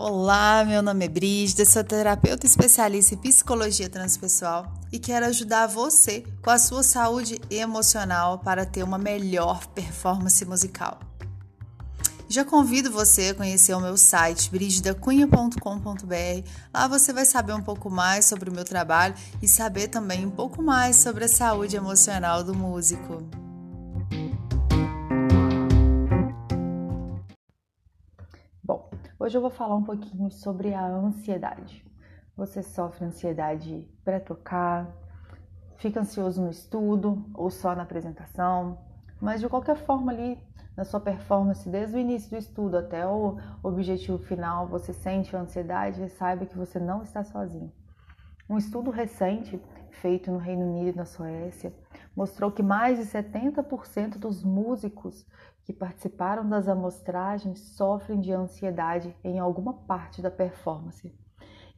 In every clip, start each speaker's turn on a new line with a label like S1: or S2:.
S1: Olá, meu nome é Brígida, sou terapeuta especialista em psicologia transpessoal e quero ajudar você com a sua saúde emocional para ter uma melhor performance musical. Já convido você a conhecer o meu site brigidacunha.com.br. Lá você vai saber um pouco mais sobre o meu trabalho e saber também um pouco mais sobre a saúde emocional do músico. Hoje eu vou falar um pouquinho sobre a ansiedade. Você sofre ansiedade para tocar, fica ansioso no estudo ou só na apresentação, mas de qualquer forma ali na sua performance desde o início do estudo até o objetivo final, você sente ansiedade, saiba que você não está sozinho. Um estudo recente feito no Reino Unido e na Suécia mostrou que mais de 70% dos músicos que participaram das amostragens sofrem de ansiedade em alguma parte da performance.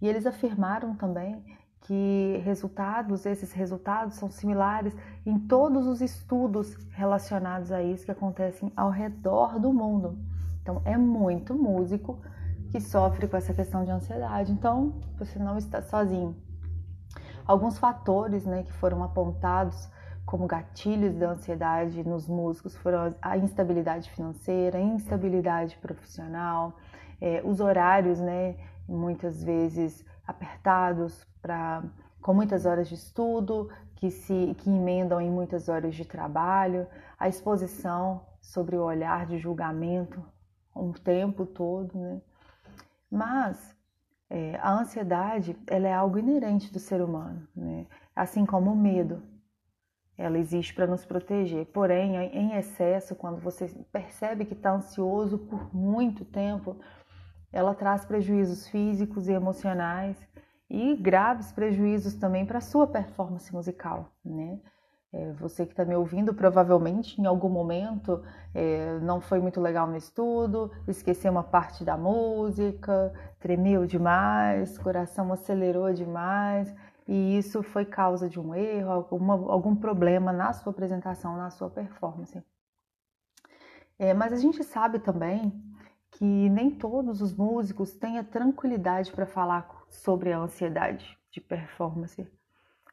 S1: E eles afirmaram também que resultados, esses resultados são similares em todos os estudos relacionados a isso que acontecem ao redor do mundo. Então, é muito músico que sofre com essa questão de ansiedade. Então, você não está sozinho. Alguns fatores né, que foram apontados como gatilhos da ansiedade nos músicos foram a instabilidade financeira, a instabilidade profissional, é, os horários, né, muitas vezes apertados para com muitas horas de estudo, que se que emendam em muitas horas de trabalho, a exposição sobre o olhar de julgamento um tempo todo, né? Mas é, a ansiedade ela é algo inerente do ser humano, né? assim como o medo. Ela existe para nos proteger. Porém, em excesso, quando você percebe que está ansioso por muito tempo, ela traz prejuízos físicos e emocionais e graves prejuízos também para a sua performance musical, né? É, você que está me ouvindo, provavelmente em algum momento é, não foi muito legal no estudo, esqueceu uma parte da música, tremeu demais, coração acelerou demais, e isso foi causa de um erro, alguma, algum problema na sua apresentação, na sua performance. É, mas a gente sabe também que nem todos os músicos têm a tranquilidade para falar sobre a ansiedade de performance,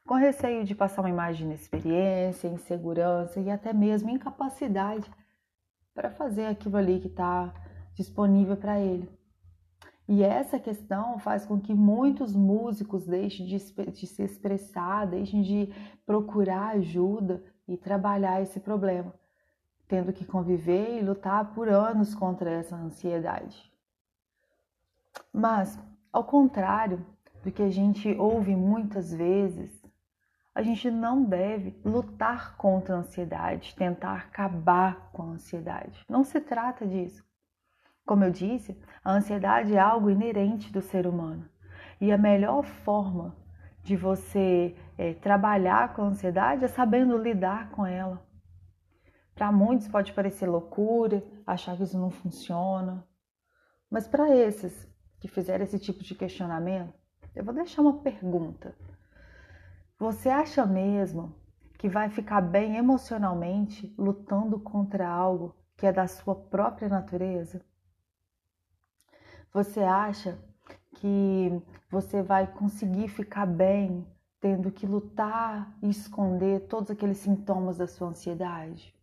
S1: com receio de passar uma imagem de inexperiência, insegurança e até mesmo incapacidade para fazer aquilo ali que está disponível para ele. E essa questão faz com que muitos músicos deixem de, de, se expressar, deixem de procurar ajuda e trabalhar esse problema, tendo que conviver e lutar por anos contra essa ansiedade. Mas ao contrário do que a gente ouve muitas vezes, a gente não deve lutar contra a ansiedade, tentar acabar com a ansiedade. Não se trata disso. Como eu disse, a ansiedade é algo inerente do ser humano. E a melhor forma de você é, trabalhar com a ansiedade é sabendo lidar com ela. Para muitos pode parecer loucura, achar que isso não funciona. Mas para esses que fizeram esse tipo de questionamento, eu vou deixar uma pergunta. Você acha mesmo que vai ficar bem emocionalmente lutando contra algo que é da sua própria natureza? Você acha que você vai conseguir ficar bem tendo que lutar e esconder todos aqueles sintomas da sua ansiedade?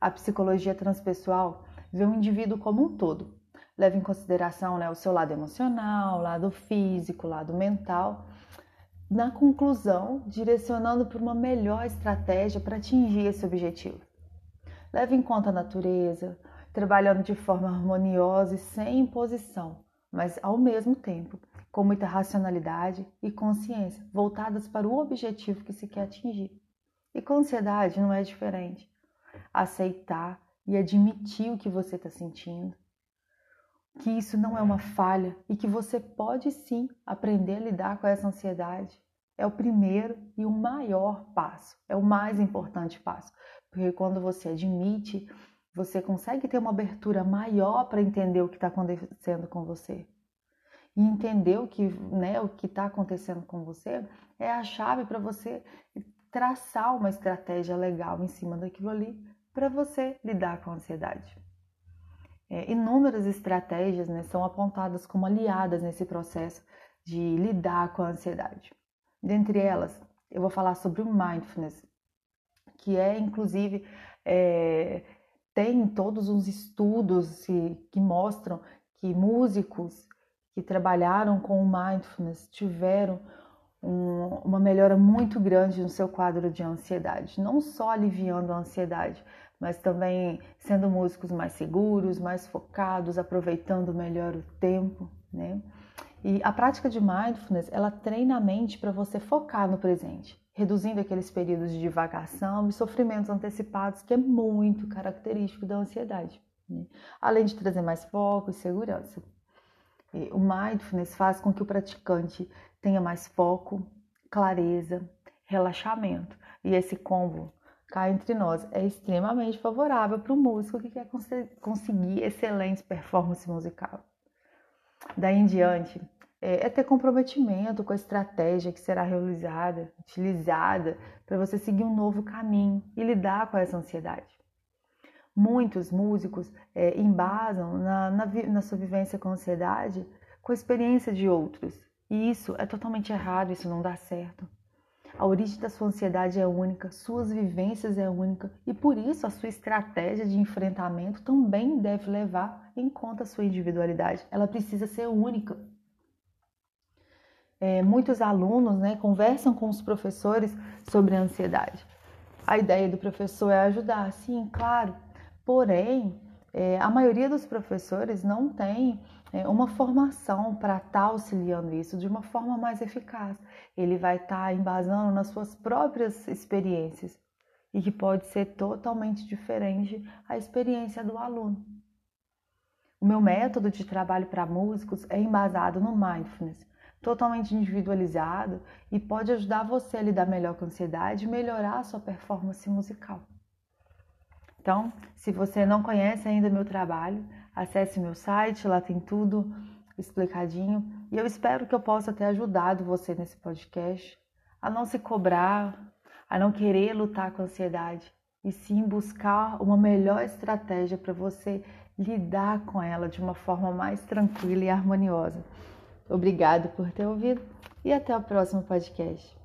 S1: A psicologia transpessoal vê o indivíduo como um todo leva em consideração né, o seu lado emocional, lado físico, lado mental, na conclusão, direcionando para uma melhor estratégia para atingir esse objetivo. Leve em conta a natureza, trabalhando de forma harmoniosa e sem imposição, mas ao mesmo tempo com muita racionalidade e consciência, voltadas para o objetivo que se quer atingir. E com ansiedade não é diferente. Aceitar e admitir o que você está sentindo, que isso não é uma falha e que você pode sim aprender a lidar com essa ansiedade. É o primeiro e o maior passo, é o mais importante passo, porque quando você admite, você consegue ter uma abertura maior para entender o que está acontecendo com você. E entender o que né, está acontecendo com você é a chave para você traçar uma estratégia legal em cima daquilo ali para você lidar com a ansiedade. É, inúmeras estratégias né, são apontadas como aliadas nesse processo de lidar com a ansiedade. Dentre elas, eu vou falar sobre o mindfulness, que é inclusive é, tem todos os estudos que, que mostram que músicos que trabalharam com o mindfulness tiveram um, uma melhora muito grande no seu quadro de ansiedade, não só aliviando a ansiedade, mas também sendo músicos mais seguros, mais focados, aproveitando melhor o tempo, né? E a prática de mindfulness, ela treina a mente para você focar no presente, reduzindo aqueles períodos de divagação e sofrimentos antecipados, que é muito característico da ansiedade. Né? Além de trazer mais foco e segurança. E o mindfulness faz com que o praticante tenha mais foco, clareza, relaxamento. E esse combo cá entre nós é extremamente favorável para o músico que quer conseguir excelente performance musical. Daí em diante, é, é ter comprometimento com a estratégia que será realizada, utilizada para você seguir um novo caminho e lidar com essa ansiedade. Muitos músicos é, embasam na, na, na sua vivência com ansiedade com a experiência de outros. E isso é totalmente errado, isso não dá certo. A origem da sua ansiedade é única, suas vivências é única e por isso a sua estratégia de enfrentamento também deve levar em conta a sua individualidade. Ela precisa ser única. É, muitos alunos né, conversam com os professores sobre a ansiedade. A ideia do professor é ajudar, sim, claro. Porém, é, a maioria dos professores não tem uma formação para estar tá auxiliando isso de uma forma mais eficaz. Ele vai estar tá embasando nas suas próprias experiências e que pode ser totalmente diferente a experiência do aluno. O meu método de trabalho para músicos é embasado no mindfulness, totalmente individualizado e pode ajudar você a lidar melhor com a ansiedade e melhorar a sua performance musical. Então, se você não conhece ainda meu trabalho, acesse meu site, lá tem tudo explicadinho. E eu espero que eu possa ter ajudado você nesse podcast a não se cobrar, a não querer lutar com a ansiedade, e sim buscar uma melhor estratégia para você lidar com ela de uma forma mais tranquila e harmoniosa. Obrigado por ter ouvido e até o próximo podcast.